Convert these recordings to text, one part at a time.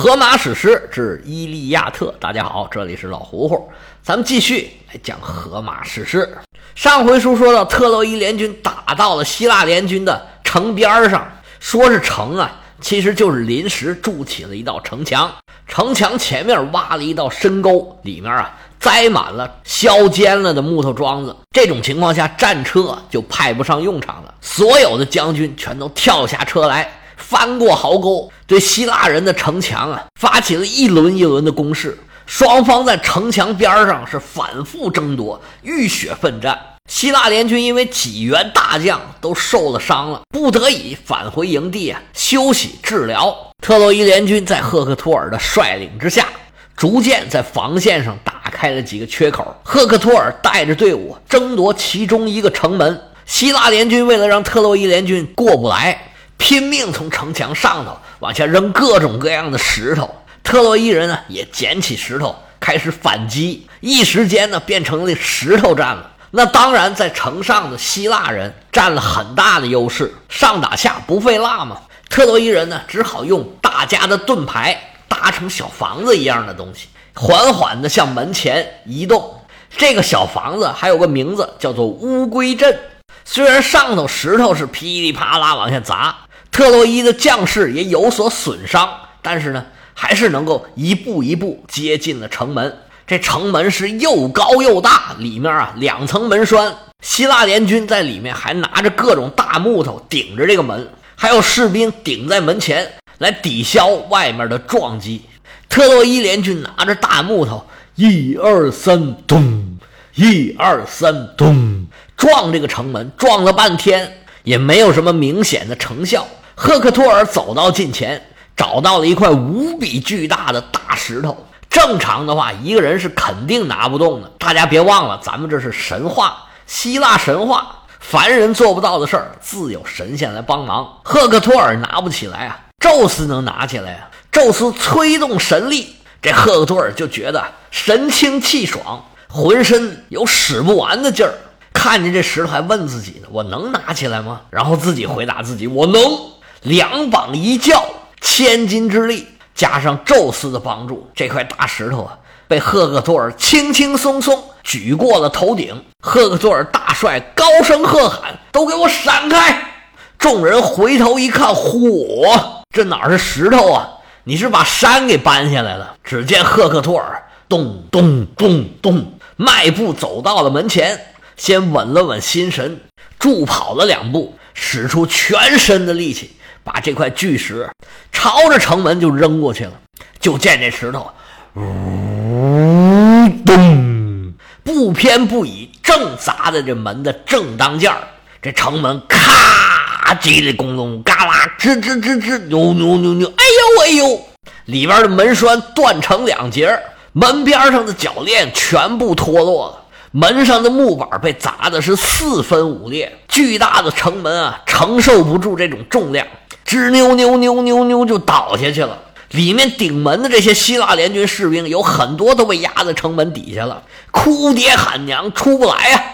荷马史诗之《伊利亚特》，大家好，这里是老胡胡，咱们继续来讲荷马史诗。上回书说到，特洛伊联军打到了希腊联军的城边上，说是城啊，其实就是临时筑起了一道城墙，城墙前面挖了一道深沟，里面啊栽满了削尖了的木头桩子。这种情况下，战车就派不上用场了，所有的将军全都跳下车来。翻过壕沟，对希腊人的城墙啊发起了一轮一轮的攻势。双方在城墙边上是反复争夺，浴血奋战。希腊联军因为几员大将都受了伤了，不得已返回营地啊休息治疗。特洛伊联军在赫克托尔的率领之下，逐渐在防线上打开了几个缺口。赫克托尔带着队伍争夺其中一个城门，希腊联军为了让特洛伊联军过不来。拼命从城墙上头往下扔各种各样的石头，特洛伊人呢也捡起石头开始反击，一时间呢变成了石头战了。那当然，在城上的希腊人占了很大的优势，上打下不费蜡嘛。特洛伊人呢只好用大家的盾牌搭成小房子一样的东西，缓缓地向门前移动。这个小房子还有个名字，叫做乌龟阵。虽然上头石头是噼里啪啦往下砸。特洛伊的将士也有所损伤，但是呢，还是能够一步一步接近了城门。这城门是又高又大，里面啊两层门栓，希腊联军在里面还拿着各种大木头顶着这个门，还有士兵顶在门前来抵消外面的撞击。特洛伊联军拿着大木头，一二三，咚！一二三，咚！撞这个城门，撞了半天也没有什么明显的成效。赫克托尔走到近前，找到了一块无比巨大的大石头。正常的话，一个人是肯定拿不动的。大家别忘了，咱们这是神话，希腊神话，凡人做不到的事儿，自有神仙来帮忙。赫克托尔拿不起来啊，宙斯能拿起来啊。宙斯催动神力，这赫克托尔就觉得神清气爽，浑身有使不完的劲儿。看见这石头，还问自己呢：“我能拿起来吗？”然后自己回答自己：“我能。”两膀一叫，千斤之力加上宙斯的帮助，这块大石头啊，被赫克托尔轻轻松松举过了头顶。赫克托尔大帅高声喝喊：“都给我闪开！”众人回头一看，嚯，这哪是石头啊？你是把山给搬下来了。只见赫克托尔咚咚咚咚，迈步走到了门前，先稳了稳心神，助跑了两步，使出全身的力气。把这块巨石朝着城门就扔过去了，就见这石头，呜咚，不偏不倚，正砸在这门的正当间儿。这城门咔叽里咣咚，嘎啦吱吱吱吱，扭扭扭扭，哎呦哎呦，里边的门栓断成两截，门边上的铰链全部脱落了，门上的木板被砸的是四分五裂。巨大的城门啊，承受不住这种重量。吱扭扭扭扭扭就倒下去了。里面顶门的这些希腊联军士兵有很多都被压在城门底下了，哭爹喊娘出不来呀。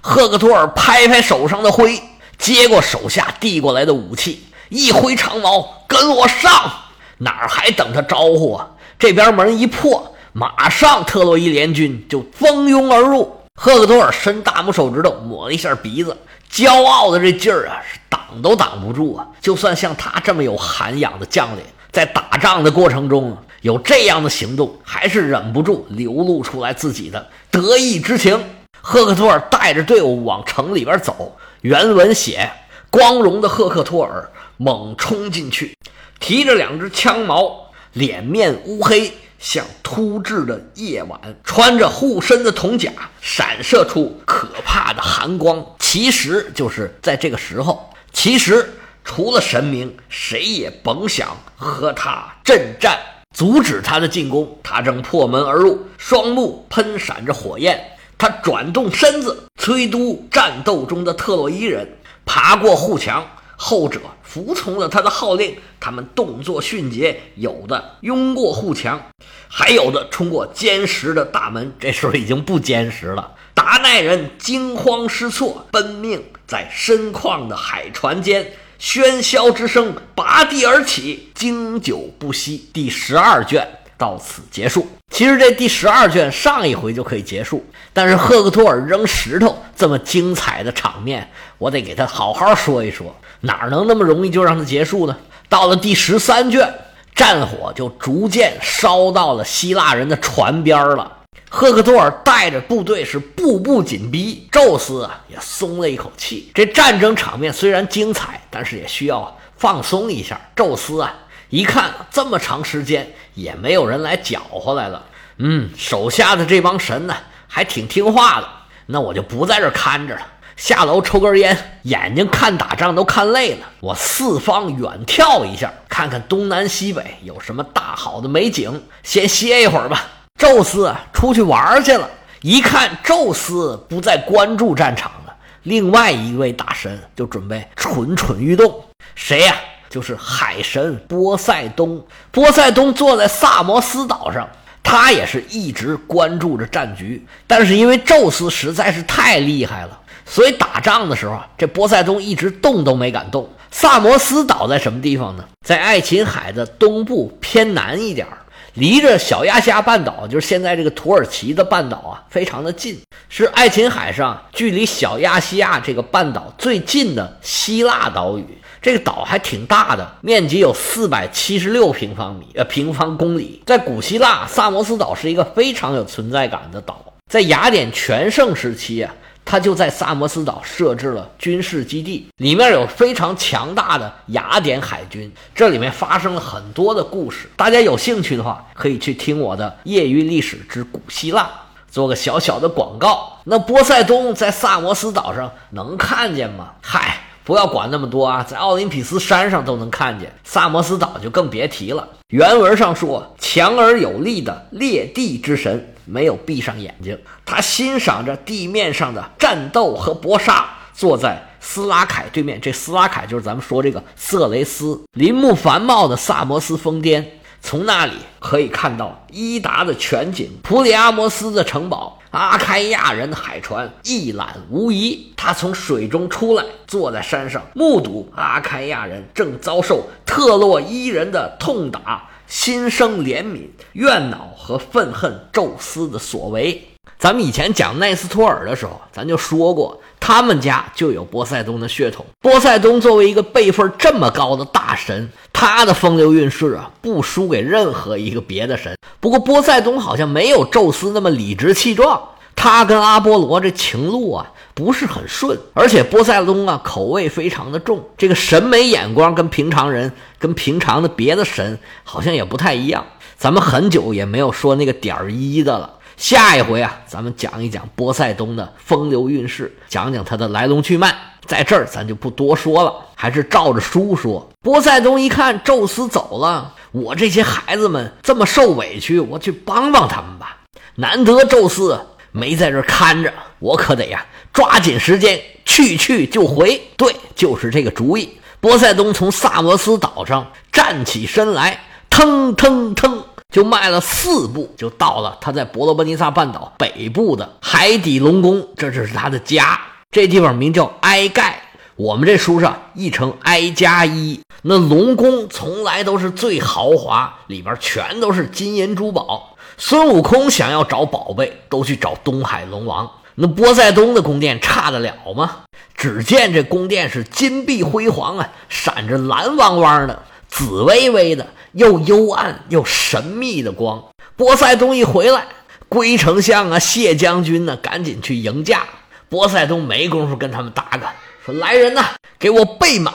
赫克托尔拍拍手上的灰，接过手下递过来的武器，一挥长矛，跟我上！哪儿还等他招呼啊？这边门一破，马上特洛伊联军就蜂拥而入。赫克托尔伸大拇手指头抹了一下鼻子，骄傲的这劲儿啊是。挡都挡不住啊！就算像他这么有涵养的将领，在打仗的过程中有这样的行动，还是忍不住流露出来自己的得意之情。赫克托尔带着队伍往城里边走，原文写：光荣的赫克托尔猛冲进去，提着两只枪矛，脸面乌黑，像突至的夜晚，穿着护身的铜甲，闪射出可怕的寒光。其实就是在这个时候。其实，除了神明，谁也甭想和他阵战，阻止他的进攻。他正破门而入，双目喷闪着火焰。他转动身子，催督战斗中的特洛伊人爬过护墙。后者服从了他的号令，他们动作迅捷，有的拥过护墙，还有的冲过坚实的大门。这时候已经不坚实了。达奈人惊慌失措，奔命在深旷的海船间喧嚣之声拔地而起，经久不息。第十二卷到此结束。其实这第十二卷上一回就可以结束，但是赫克托尔扔石头这么精彩的场面，我得给他好好说一说。哪能那么容易就让它结束呢？到了第十三卷，战火就逐渐烧到了希腊人的船边了。赫克托尔带着部队是步步紧逼，宙斯啊也松了一口气。这战争场面虽然精彩，但是也需要放松一下。宙斯啊一看这么长时间也没有人来搅和来了，嗯，手下的这帮神呢还挺听话的，那我就不在这看着了，下楼抽根烟，眼睛看打仗都看累了，我四方远眺一下，看看东南西北有什么大好的美景，先歇一会儿吧。宙斯，出去玩去了。一看宙斯不再关注战场了，另外一位大神就准备蠢蠢欲动。谁呀？就是海神波塞冬。波塞冬坐在萨摩斯岛上，他也是一直关注着战局。但是因为宙斯实在是太厉害了，所以打仗的时候，这波塞冬一直动都没敢动。萨摩斯岛在什么地方呢？在爱琴海的东部偏南一点儿。离着小亚细亚半岛，就是现在这个土耳其的半岛啊，非常的近，是爱琴海上距离小亚细亚这个半岛最近的希腊岛屿。这个岛还挺大的，面积有四百七十六平方米呃平方公里。在古希腊，萨摩斯岛是一个非常有存在感的岛。在雅典全盛时期啊。他就在萨摩斯岛设置了军事基地，里面有非常强大的雅典海军。这里面发生了很多的故事，大家有兴趣的话，可以去听我的《业余历史之古希腊》，做个小小的广告。那波塞冬在萨摩斯岛上能看见吗？嗨，不要管那么多啊，在奥林匹斯山上都能看见，萨摩斯岛就更别提了。原文上说，强而有力的裂地之神。没有闭上眼睛，他欣赏着地面上的战斗和搏杀，坐在斯拉凯对面。这斯拉凯就是咱们说这个色雷斯。林木繁茂的萨摩斯峰巅，从那里可以看到伊达的全景，普里阿摩斯的城堡，阿开亚人的海船一览无遗。他从水中出来，坐在山上，目睹阿开亚人正遭受特洛伊人的痛打。心生怜悯、怨恼和愤恨宙斯的所为。咱们以前讲奈斯托尔的时候，咱就说过，他们家就有波塞冬的血统。波塞冬作为一个辈分这么高的大神，他的风流韵事啊，不输给任何一个别的神。不过，波塞冬好像没有宙斯那么理直气壮。他跟阿波罗这情路啊不是很顺，而且波塞冬啊口味非常的重，这个审美眼光跟平常人、跟平常的别的神好像也不太一样。咱们很久也没有说那个点儿一的了，下一回啊，咱们讲一讲波塞冬的风流韵事，讲讲他的来龙去脉。在这儿咱就不多说了，还是照着书说。波塞冬一看宙斯走了，我这些孩子们这么受委屈，我去帮帮他们吧。难得宙斯。没在这看着，我可得呀，抓紧时间去去就回。对，就是这个主意。波塞冬从萨摩斯岛上站起身来，腾腾腾，就迈了四步，就到了他在伯罗奔尼撒半岛北部的海底龙宫。这就是他的家，这地方名叫埃盖。我们这书上译成埃加伊。那龙宫从来都是最豪华，里边全都是金银珠宝。孙悟空想要找宝贝，都去找东海龙王。那波塞冬的宫殿差得了吗？只见这宫殿是金碧辉煌啊，闪着蓝汪汪的、紫微微的、又幽暗又神秘的光。波塞冬一回来，龟丞相啊、谢将军呢，赶紧去迎驾。波塞冬没工夫跟他们搭个，说：“来人呐，给我备马！”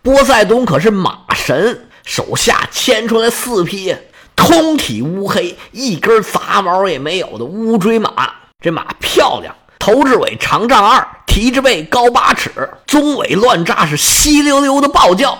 波塞冬可是马神，手下牵出来四匹。通体乌黑，一根杂毛也没有的乌骓马，这马漂亮，头至尾长丈二，蹄至背高八尺，鬃尾乱扎，是稀溜溜的暴叫。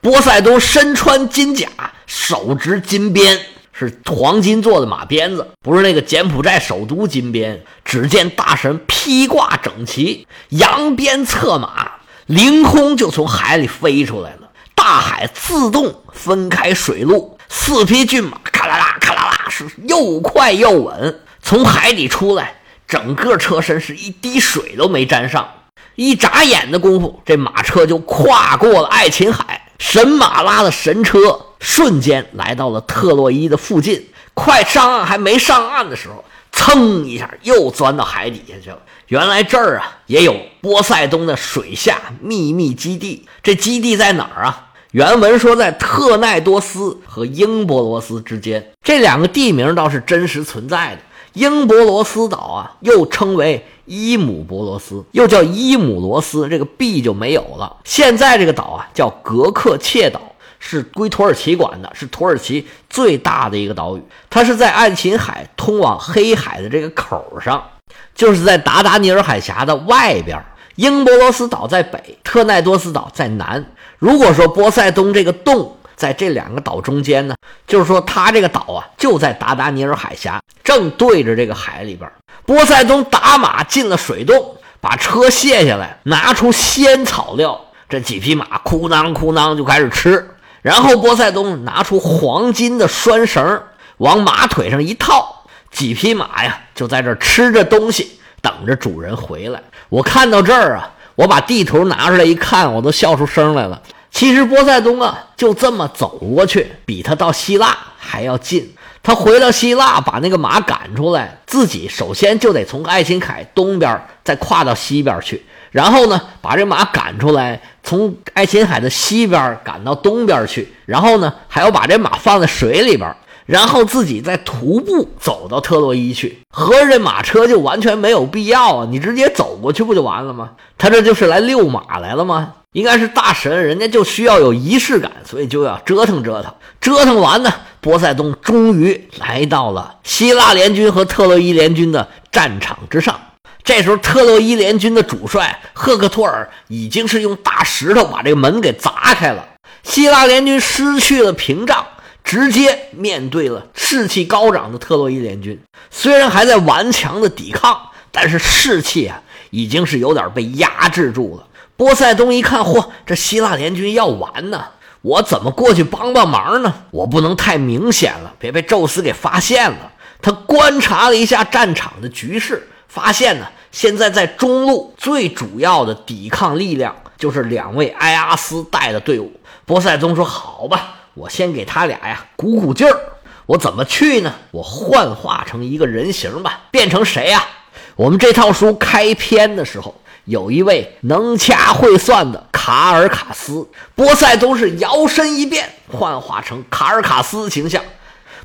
波塞冬身穿金甲，手执金鞭，是黄金做的马鞭子，不是那个柬埔寨首都金鞭。只见大神披挂整齐，扬鞭策马，凌空就从海里飞出来了。大海自动分开水路。四匹骏马，咔啦啦，咔啦啦，是又快又稳。从海底出来，整个车身是一滴水都没沾上。一眨眼的功夫，这马车就跨过了爱琴海，神马拉的神车瞬间来到了特洛伊的附近。快上岸还没上岸的时候，噌一下又钻到海底下去了。原来这儿啊也有波塞冬的水下秘密基地。这基地在哪儿啊？原文说在特奈多斯和英博罗斯之间，这两个地名倒是真实存在的。英博罗斯岛啊，又称为伊姆博罗斯，又叫伊姆罗斯，这个 B 就没有了。现在这个岛啊叫格克切岛，是归土耳其管的，是土耳其最大的一个岛屿。它是在爱琴海通往黑海的这个口上，就是在达达尼尔海峡的外边。英博罗斯岛在北，特奈多斯岛在南。如果说波塞冬这个洞。在这两个岛中间呢，就是说他这个岛啊，就在达达尼尔海峡，正对着这个海里边。波塞冬打马进了水洞，把车卸下来，拿出鲜草料，这几匹马哭囔哭囔就开始吃。然后波塞冬拿出黄金的拴绳，往马腿上一套，几匹马呀就在这吃着东西，等着主人回来。我看到这儿啊，我把地图拿出来一看，我都笑出声来了。其实波塞冬啊，就这么走过去，比他到希腊还要近。他回到希腊，把那个马赶出来，自己首先就得从爱琴海东边再跨到西边去，然后呢，把这马赶出来，从爱琴海的西边赶到东边去，然后呢，还要把这马放在水里边，然后自己再徒步走到特洛伊去。合着这马车就完全没有必要啊，你直接走过去不就完了吗？他这就是来遛马来了吗？应该是大神，人家就需要有仪式感，所以就要折腾折腾。折腾完呢，波塞冬终于来到了希腊联军和特洛伊联军的战场之上。这时候，特洛伊联军的主帅赫克托尔已经是用大石头把这个门给砸开了。希腊联军失去了屏障，直接面对了士气高涨的特洛伊联军。虽然还在顽强的抵抗，但是士气啊，已经是有点被压制住了。波塞冬一看，嚯，这希腊联军要完呢！我怎么过去帮帮忙呢？我不能太明显了，别被宙斯给发现了。他观察了一下战场的局势，发现呢，现在在中路最主要的抵抗力量就是两位埃阿斯带的队伍。波塞冬说：“好吧，我先给他俩呀鼓鼓劲儿。我怎么去呢？我幻化成一个人形吧，变成谁呀？我们这套书开篇的时候。”有一位能掐会算的卡尔卡斯，波塞冬是摇身一变，幻化成卡尔卡斯形象，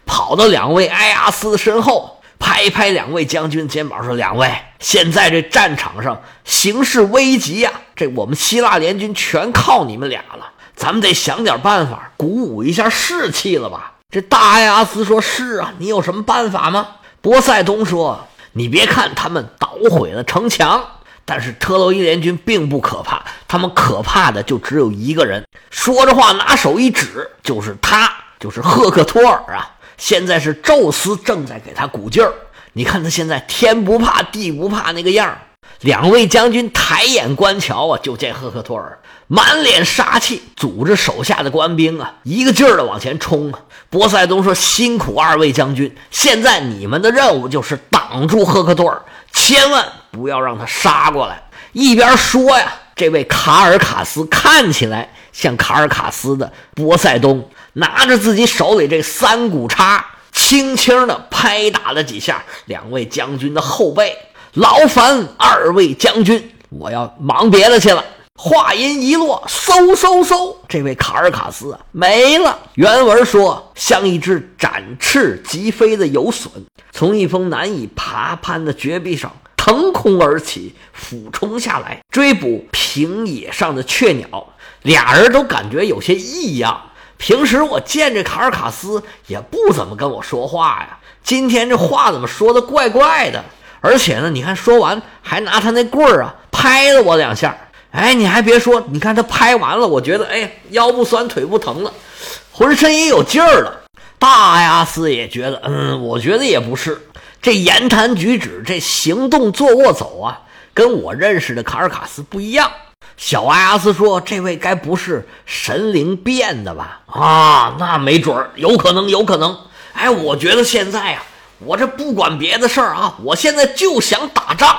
跑到两位埃阿斯身后，拍拍两位将军肩膀说：“两位，现在这战场上形势危急呀，这我们希腊联军全靠你们俩了，咱们得想点办法鼓舞一下士气了吧？”这大埃阿斯说：“是啊，你有什么办法吗？”波塞冬说：“你别看他们捣毁了城墙。”但是特洛伊联军并不可怕，他们可怕的就只有一个人。说着话，拿手一指，就是他，就是赫克托尔啊！现在是宙斯正在给他鼓劲儿。你看他现在天不怕地不怕那个样儿。两位将军抬眼观瞧啊，就见赫克托尔满脸杀气，组织手下的官兵啊，一个劲儿的往前冲啊。波塞冬说：“辛苦二位将军，现在你们的任务就是挡住赫克托尔。”千万不要让他杀过来！一边说呀，这位卡尔卡斯看起来像卡尔卡斯的波塞冬，拿着自己手里这三股叉，轻轻的拍打了几下两位将军的后背。劳烦二位将军，我要忙别的去了。话音一落，嗖嗖嗖，这位卡尔卡斯啊没了。原文说，像一只展翅疾飞的游隼，从一峰难以爬攀的绝壁上腾空而起，俯冲下来追捕平野上的雀鸟。俩人都感觉有些异样。平时我见这卡尔卡斯也不怎么跟我说话呀，今天这话怎么说的怪怪的？而且呢，你看说完还拿他那棍儿啊拍了我两下。哎，你还别说，你看他拍完了，我觉得哎，腰不酸腿不疼了，浑身也有劲儿了。大阿斯也觉得，嗯，我觉得也不是，这言谈举止，这行动坐卧走啊，跟我认识的卡尔卡斯不一样。小阿斯说：“这位该不是神灵变的吧？”啊，那没准儿，有可能，有可能。哎，我觉得现在啊，我这不管别的事儿啊，我现在就想打仗。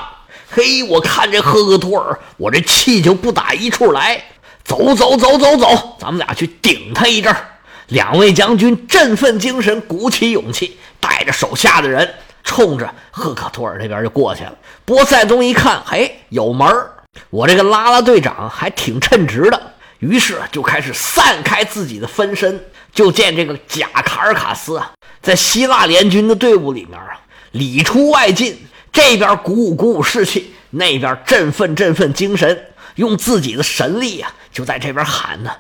嘿，我看这赫克托尔，我这气就不打一处来。走走走走走，咱们俩去顶他一阵儿。两位将军振奋精神，鼓起勇气，带着手下的人，冲着赫克托尔那边就过去了。波塞冬一看，嘿，有门儿，我这个拉拉队长还挺称职的，于是就开始散开自己的分身。就见这个贾卡尔卡斯啊，在希腊联军的队伍里面啊，里出外进，这边鼓舞鼓舞士气，那边振奋振奋精神，用自己的神力啊，就在这边喊呢：“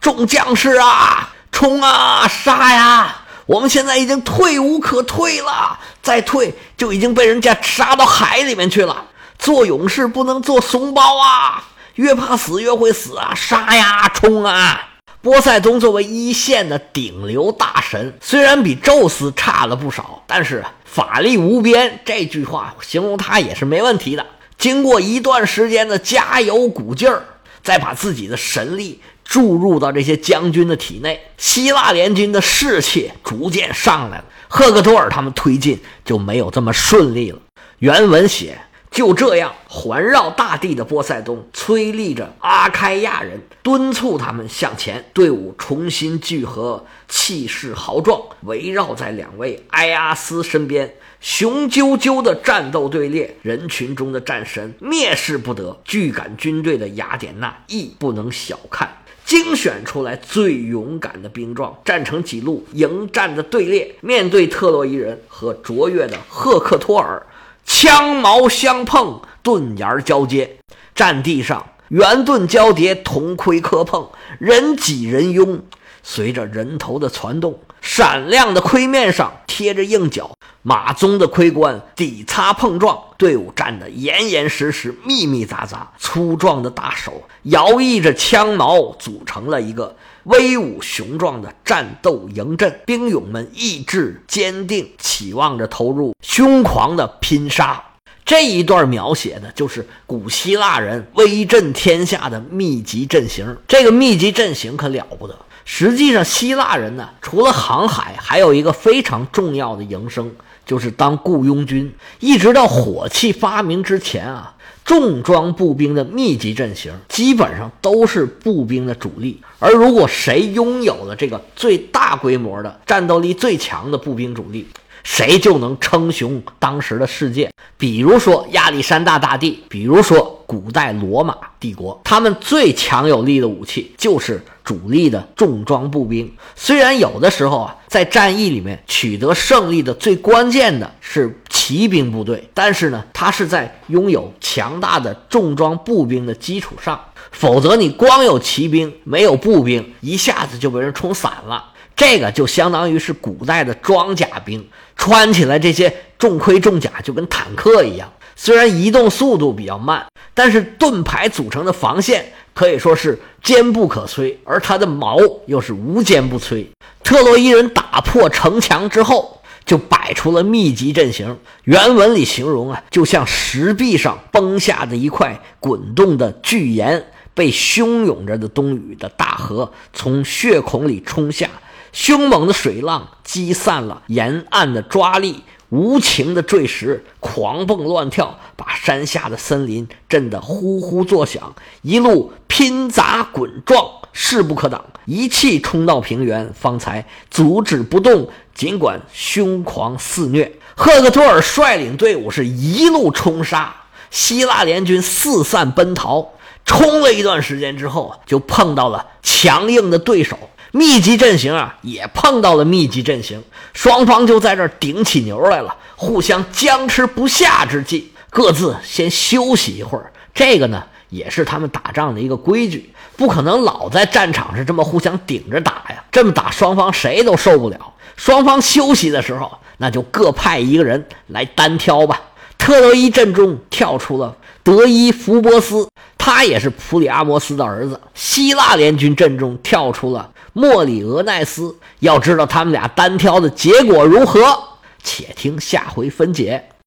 众将士啊，冲啊，杀呀！我们现在已经退无可退了，再退就已经被人家杀到海里面去了。做勇士不能做怂包啊，越怕死越会死啊！杀呀，冲啊！”波塞冬作为一线的顶流大神，虽然比宙斯差了不少，但是法力无边这句话形容他也是没问题的。经过一段时间的加油鼓劲儿，再把自己的神力注入到这些将军的体内，希腊联军的士气逐渐上来了。赫克托尔他们推进就没有这么顺利了。原文写。就这样，环绕大地的波塞冬催力着阿开亚人，敦促他们向前。队伍重新聚合，气势豪壮，围绕在两位埃阿斯身边，雄赳赳的战斗队列。人群中的战神，蔑视不得。拒赶军队的雅典娜亦不能小看。精选出来最勇敢的兵壮，站成几路迎战的队列，面对特洛伊人和卓越的赫克托尔。枪矛相碰，盾沿交接，战地上圆盾交叠，铜盔磕碰，人挤人拥。随着人头的攒动，闪亮的盔面上贴着硬角，马鬃的盔冠抵擦碰撞，队伍站得严严实实，密密匝匝。粗壮的大手摇曳着枪矛，组成了一个。威武雄壮的战斗营阵，兵勇们意志坚定，期望着投入凶狂的拼杀。这一段描写的就是古希腊人威震天下的密集阵型。这个密集阵型可了不得。实际上，希腊人呢，除了航海，还有一个非常重要的营生，就是当雇佣军。一直到火器发明之前啊。重装步兵的密集阵型基本上都是步兵的主力，而如果谁拥有了这个最大规模的、战斗力最强的步兵主力，谁就能称雄当时的世界。比如说亚历山大大帝，比如说古代罗马帝国，他们最强有力的武器就是主力的重装步兵。虽然有的时候啊，在战役里面取得胜利的最关键的是。骑兵部队，但是呢，它是在拥有强大的重装步兵的基础上，否则你光有骑兵没有步兵，一下子就被人冲散了。这个就相当于是古代的装甲兵，穿起来这些重盔重甲就跟坦克一样，虽然移动速度比较慢，但是盾牌组成的防线可以说是坚不可摧，而它的矛又是无坚不摧。特洛伊人打破城墙之后。就摆出了密集阵型，原文里形容啊，就像石壁上崩下的一块滚动的巨岩，被汹涌着的冬雨的大河从血孔里冲下，凶猛的水浪击散了沿岸的抓力，无情的坠石狂蹦乱跳，把山下的森林震得呼呼作响，一路拼砸滚撞，势不可挡，一气冲到平原，方才阻止不动。尽管凶狂肆虐，赫克托尔率领队伍是一路冲杀，希腊联军四散奔逃。冲了一段时间之后，就碰到了强硬的对手，密集阵型啊，也碰到了密集阵型，双方就在这顶起牛来了，互相僵持不下之际，各自先休息一会儿。这个呢，也是他们打仗的一个规矩，不可能老在战场上这么互相顶着打呀，这么打双方谁都受不了。双方休息的时候，那就各派一个人来单挑吧。特洛伊阵中跳出了德伊福波斯，他也是普里阿摩斯的儿子。希腊联军阵中跳出了莫里俄奈斯。要知道他们俩单挑的结果如何，且听下回分解。